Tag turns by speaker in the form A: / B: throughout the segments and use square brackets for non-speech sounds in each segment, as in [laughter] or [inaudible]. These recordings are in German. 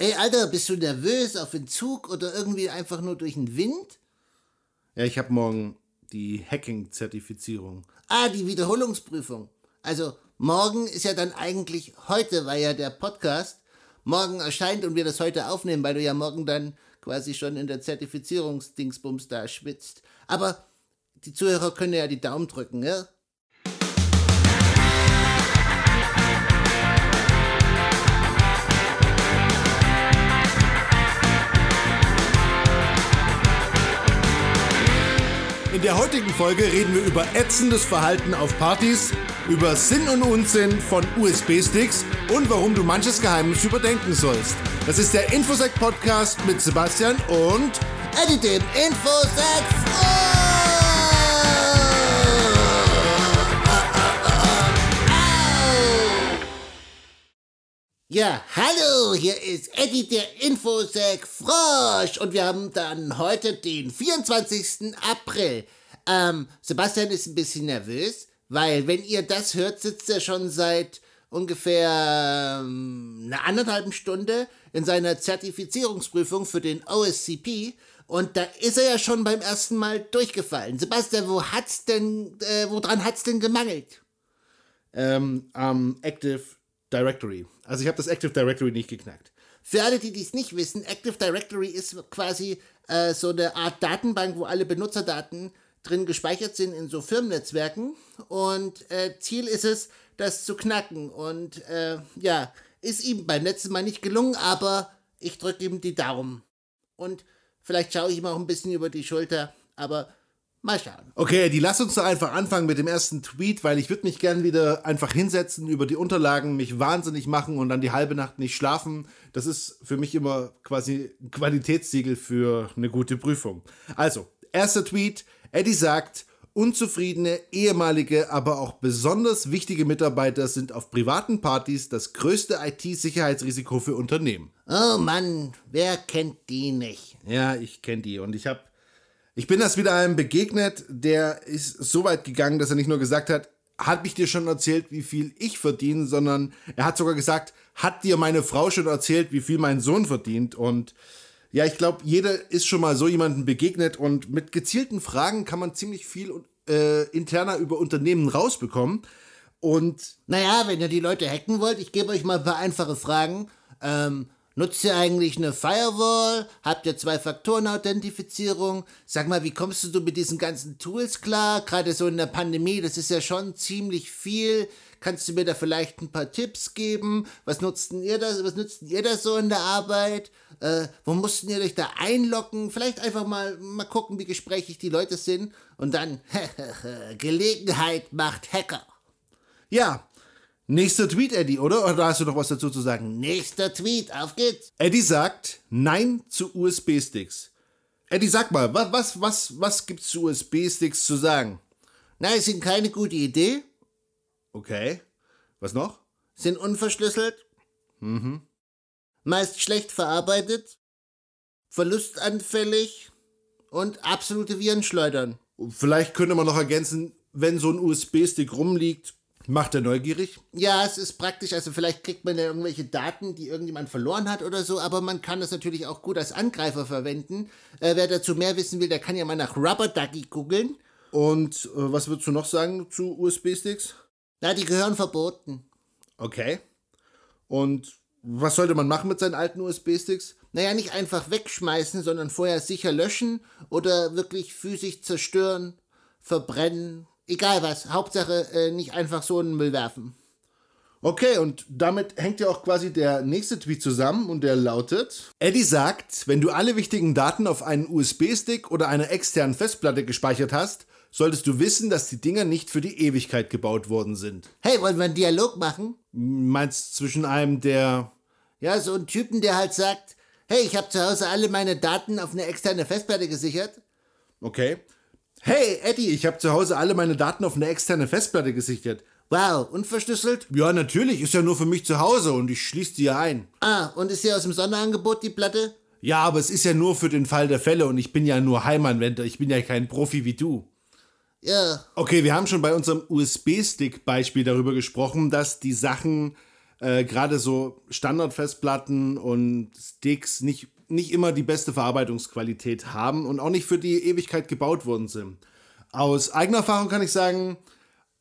A: Ey, Alter, bist du nervös auf den Zug oder irgendwie einfach nur durch den Wind?
B: Ja, ich habe morgen die Hacking-Zertifizierung.
A: Ah, die Wiederholungsprüfung. Also, morgen ist ja dann eigentlich heute, weil ja der Podcast morgen erscheint und wir das heute aufnehmen, weil du ja morgen dann quasi schon in der Zertifizierungsdingsbums da schwitzt. Aber die Zuhörer können ja die Daumen drücken, ja?
B: In der heutigen Folge reden wir über ätzendes Verhalten auf Partys, über Sinn und Unsinn von USB-Sticks und warum du manches Geheimnis überdenken sollst. Das ist der Infosec Podcast mit Sebastian und
A: Eddie dem Infosec Ja, hallo, hier ist Eddie der Infosec Frosch und wir haben dann heute den 24. April. Ähm, Sebastian ist ein bisschen nervös, weil wenn ihr das hört, sitzt er schon seit ungefähr ähm, einer anderthalben Stunde in seiner Zertifizierungsprüfung für den OSCP und da ist er ja schon beim ersten Mal durchgefallen. Sebastian, wo hat's denn, äh, woran hat's denn gemangelt?
B: Ähm, am Active Directory. Also ich habe das Active Directory nicht geknackt.
A: Für alle, die dies nicht wissen, Active Directory ist quasi äh, so eine Art Datenbank, wo alle Benutzerdaten drin gespeichert sind in so Firmennetzwerken. Und äh, Ziel ist es, das zu knacken. Und äh, ja, ist ihm beim letzten Mal nicht gelungen, aber ich drücke ihm die Daumen. Und vielleicht schaue ich ihm auch ein bisschen über die Schulter, aber Mal schauen.
B: Okay, die lass uns doch einfach anfangen mit dem ersten Tweet, weil ich würde mich gern wieder einfach hinsetzen, über die Unterlagen mich wahnsinnig machen und dann die halbe Nacht nicht schlafen. Das ist für mich immer quasi ein Qualitätssiegel für eine gute Prüfung. Also, erster Tweet. Eddie sagt, unzufriedene, ehemalige, aber auch besonders wichtige Mitarbeiter sind auf privaten Partys das größte IT-Sicherheitsrisiko für Unternehmen.
A: Oh Mann, wer kennt die nicht?
B: Ja, ich kenne die und ich habe ich bin das wieder einem begegnet, der ist so weit gegangen, dass er nicht nur gesagt hat, hat mich dir schon erzählt, wie viel ich verdiene, sondern er hat sogar gesagt, hat dir meine Frau schon erzählt, wie viel mein Sohn verdient. Und ja, ich glaube, jeder ist schon mal so jemandem begegnet und mit gezielten Fragen kann man ziemlich viel äh, interner über Unternehmen rausbekommen. Und
A: naja, wenn ihr die Leute hacken wollt, ich gebe euch mal ein paar einfache Fragen. Ähm, Nutzt ihr eigentlich eine Firewall? Habt ihr Zwei-Faktoren-Authentifizierung? Sag mal, wie kommst du mit diesen ganzen Tools klar? Gerade so in der Pandemie, das ist ja schon ziemlich viel. Kannst du mir da vielleicht ein paar Tipps geben? Was nutzten ihr das? Was nutzt ihr das so in der Arbeit? Äh, wo mussten ihr euch da einloggen? Vielleicht einfach mal, mal gucken, wie gesprächig die Leute sind. Und dann, [laughs] Gelegenheit macht Hacker.
B: Ja, Nächster Tweet, Eddie, oder? Oder hast du noch was dazu zu sagen?
A: Nächster Tweet, auf geht's.
B: Eddie sagt Nein zu USB-Sticks. Eddie, sag mal, was, was, was, was gibt's zu USB-Sticks zu sagen?
A: Nein, sind keine gute Idee.
B: Okay. Was noch?
A: Sind unverschlüsselt.
B: Mhm.
A: Meist schlecht verarbeitet. Verlustanfällig. Und absolute Viren schleudern.
B: Vielleicht könnte man noch ergänzen, wenn so ein USB-Stick rumliegt, Macht er neugierig?
A: Ja, es ist praktisch. Also vielleicht kriegt man ja irgendwelche Daten, die irgendjemand verloren hat oder so, aber man kann das natürlich auch gut als Angreifer verwenden. Äh, wer dazu mehr wissen will, der kann ja mal nach Rubber Ducky googeln.
B: Und äh, was würdest du noch sagen zu USB-Sticks?
A: Na, die gehören verboten.
B: Okay. Und was sollte man machen mit seinen alten USB-Sticks?
A: Naja, nicht einfach wegschmeißen, sondern vorher sicher löschen oder wirklich physisch zerstören, verbrennen, Egal was, Hauptsache äh, nicht einfach so in den Müll werfen.
B: Okay, und damit hängt ja auch quasi der nächste Tweet zusammen und der lautet: Eddie sagt, wenn du alle wichtigen Daten auf einen USB-Stick oder einer externen Festplatte gespeichert hast, solltest du wissen, dass die Dinger nicht für die Ewigkeit gebaut worden sind.
A: Hey, wollen wir einen Dialog machen?
B: Meinst zwischen einem, der.
A: Ja, so ein Typen, der halt sagt: Hey, ich habe zu Hause alle meine Daten auf eine externe Festplatte gesichert.
B: Okay. Hey, Eddie, ich habe zu Hause alle meine Daten auf eine externe Festplatte gesichert.
A: Wow, unverschlüsselt?
B: Ja, natürlich, ist ja nur für mich zu Hause und ich schließe die ja ein.
A: Ah, und ist hier aus dem Sonderangebot die Platte?
B: Ja, aber es ist ja nur für den Fall der Fälle und ich bin ja nur Heimanwender, ich bin ja kein Profi wie du.
A: Ja.
B: Okay, wir haben schon bei unserem USB-Stick-Beispiel darüber gesprochen, dass die Sachen äh, gerade so Standardfestplatten und Sticks nicht, nicht immer die beste Verarbeitungsqualität haben und auch nicht für die Ewigkeit gebaut worden sind. Aus eigener Erfahrung kann ich sagen,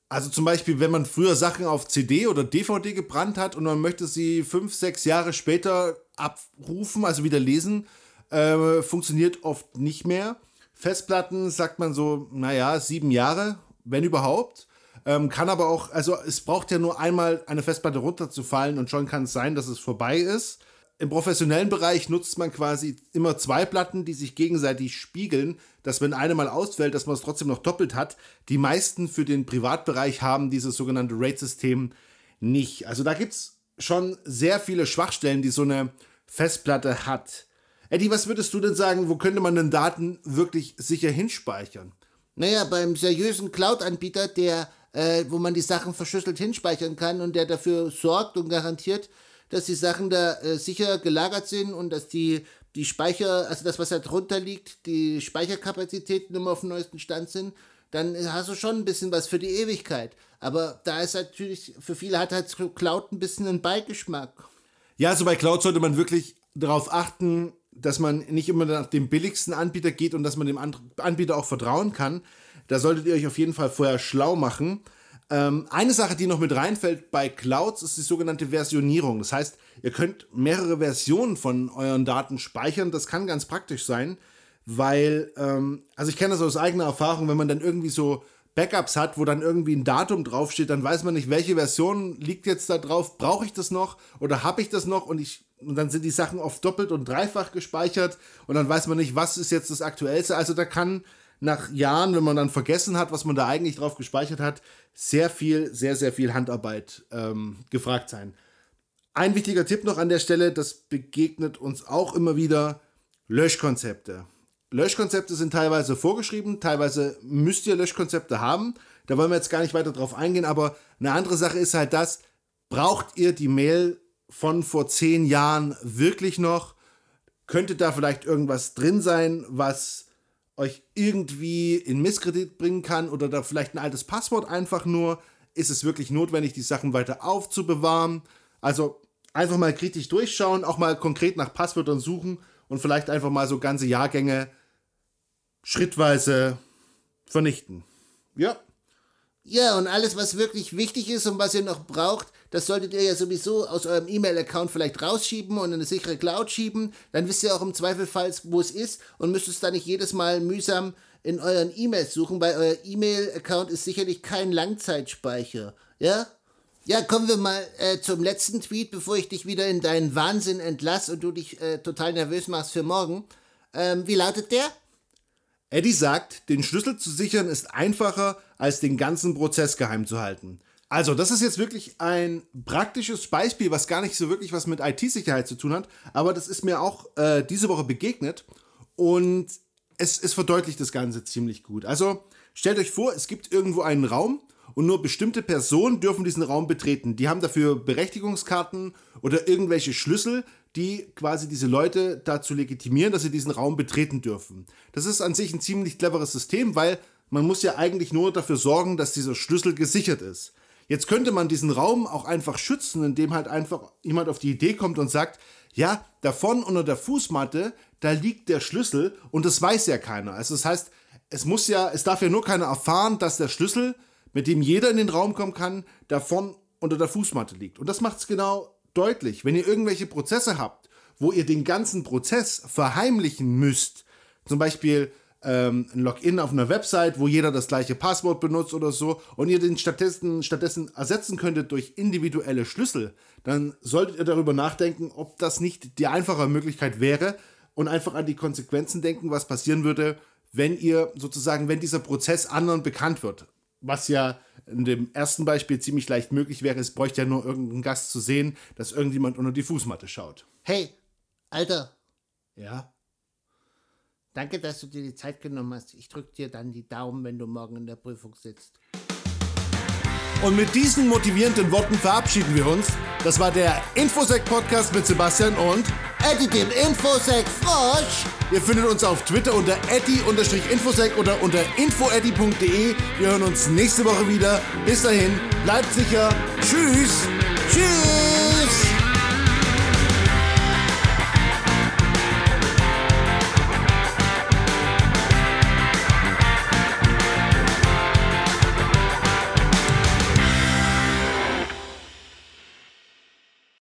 B: also zum Beispiel, wenn man früher Sachen auf CD oder DVD gebrannt hat und man möchte sie fünf, sechs Jahre später abrufen, also wieder lesen, äh, funktioniert oft nicht mehr. Festplatten sagt man so, naja, sieben Jahre, wenn überhaupt. Ähm, kann aber auch, also es braucht ja nur einmal eine Festplatte runterzufallen und schon kann es sein, dass es vorbei ist. Im professionellen Bereich nutzt man quasi immer zwei Platten, die sich gegenseitig spiegeln, dass wenn eine mal ausfällt, dass man es trotzdem noch doppelt hat. Die meisten für den Privatbereich haben dieses sogenannte RAID-System nicht. Also da gibt es schon sehr viele Schwachstellen, die so eine Festplatte hat. Eddie, was würdest du denn sagen, wo könnte man denn Daten wirklich sicher hinspeichern?
A: Naja, beim seriösen Cloud-Anbieter, der, äh, wo man die Sachen verschlüsselt hinspeichern kann und der dafür sorgt und garantiert, dass die Sachen da äh, sicher gelagert sind und dass die, die Speicher, also das, was da drunter liegt, die Speicherkapazitäten immer auf dem neuesten Stand sind, dann hast du schon ein bisschen was für die Ewigkeit. Aber da ist natürlich, für viele hat halt Cloud ein bisschen einen Beigeschmack.
B: Ja, also bei Cloud sollte man wirklich darauf achten, dass man nicht immer nach dem billigsten Anbieter geht und dass man dem Anbieter auch vertrauen kann. Da solltet ihr euch auf jeden Fall vorher schlau machen. Ähm, eine Sache, die noch mit reinfällt bei Clouds, ist die sogenannte Versionierung. Das heißt, ihr könnt mehrere Versionen von euren Daten speichern. Das kann ganz praktisch sein, weil, ähm, also ich kenne das aus eigener Erfahrung, wenn man dann irgendwie so Backups hat, wo dann irgendwie ein Datum draufsteht, dann weiß man nicht, welche Version liegt jetzt da drauf. Brauche ich das noch oder habe ich das noch? Und, ich, und dann sind die Sachen oft doppelt und dreifach gespeichert und dann weiß man nicht, was ist jetzt das Aktuellste. Also da kann nach Jahren, wenn man dann vergessen hat, was man da eigentlich drauf gespeichert hat, sehr viel, sehr, sehr viel Handarbeit ähm, gefragt sein. Ein wichtiger Tipp noch an der Stelle, das begegnet uns auch immer wieder, Löschkonzepte. Löschkonzepte sind teilweise vorgeschrieben, teilweise müsst ihr Löschkonzepte haben. Da wollen wir jetzt gar nicht weiter drauf eingehen, aber eine andere Sache ist halt das, braucht ihr die Mail von vor zehn Jahren wirklich noch? Könnte da vielleicht irgendwas drin sein, was euch irgendwie in Misskredit bringen kann oder da vielleicht ein altes Passwort einfach nur. Ist es wirklich notwendig, die Sachen weiter aufzubewahren? Also einfach mal kritisch durchschauen, auch mal konkret nach Passwörtern suchen und vielleicht einfach mal so ganze Jahrgänge schrittweise vernichten. Ja.
A: Ja, und alles, was wirklich wichtig ist und was ihr noch braucht, das solltet ihr ja sowieso aus eurem E-Mail-Account vielleicht rausschieben und in eine sichere Cloud schieben. Dann wisst ihr auch im Zweifelsfall, wo es ist und müsst es dann nicht jedes Mal mühsam in euren E-Mails suchen, weil euer E-Mail-Account ist sicherlich kein Langzeitspeicher. Ja? Ja, kommen wir mal äh, zum letzten Tweet, bevor ich dich wieder in deinen Wahnsinn entlasse und du dich äh, total nervös machst für morgen. Ähm, wie lautet der?
B: Eddie sagt, den Schlüssel zu sichern ist einfacher, als den ganzen Prozess geheim zu halten. Also, das ist jetzt wirklich ein praktisches Beispiel, was gar nicht so wirklich was mit IT-Sicherheit zu tun hat, aber das ist mir auch äh, diese Woche begegnet und es, es verdeutlicht das Ganze ziemlich gut. Also, stellt euch vor, es gibt irgendwo einen Raum und nur bestimmte Personen dürfen diesen Raum betreten. Die haben dafür Berechtigungskarten oder irgendwelche Schlüssel, die quasi diese Leute dazu legitimieren, dass sie diesen Raum betreten dürfen. Das ist an sich ein ziemlich cleveres System, weil man muss ja eigentlich nur dafür sorgen, dass dieser Schlüssel gesichert ist. Jetzt könnte man diesen Raum auch einfach schützen, indem halt einfach jemand auf die Idee kommt und sagt, ja, davon unter der Fußmatte, da liegt der Schlüssel und das weiß ja keiner. Also das heißt, es muss ja, es darf ja nur keiner erfahren, dass der Schlüssel, mit dem jeder in den Raum kommen kann, davon unter der Fußmatte liegt. Und das macht es genau deutlich. Wenn ihr irgendwelche Prozesse habt, wo ihr den ganzen Prozess verheimlichen müsst, zum Beispiel ähm, ein Login auf einer Website, wo jeder das gleiche Passwort benutzt oder so, und ihr den stattdessen, stattdessen ersetzen könntet durch individuelle Schlüssel, dann solltet ihr darüber nachdenken, ob das nicht die einfache Möglichkeit wäre und einfach an die Konsequenzen denken, was passieren würde, wenn ihr sozusagen, wenn dieser Prozess anderen bekannt wird. Was ja in dem ersten Beispiel ziemlich leicht möglich wäre, es bräuchte ja nur irgendeinen Gast zu sehen, dass irgendjemand unter die Fußmatte schaut.
A: Hey, Alter.
B: Ja.
A: Danke, dass du dir die Zeit genommen hast. Ich drücke dir dann die Daumen, wenn du morgen in der Prüfung sitzt.
B: Und mit diesen motivierenden Worten verabschieden wir uns. Das war der Infosec-Podcast mit Sebastian und
A: Eddie dem Infosec Frosch.
B: Ihr findet uns auf Twitter unter eddie-infosec oder unter infoeddy.de. Wir hören uns nächste Woche wieder. Bis dahin, bleibt sicher. Tschüss.
A: Tschüss.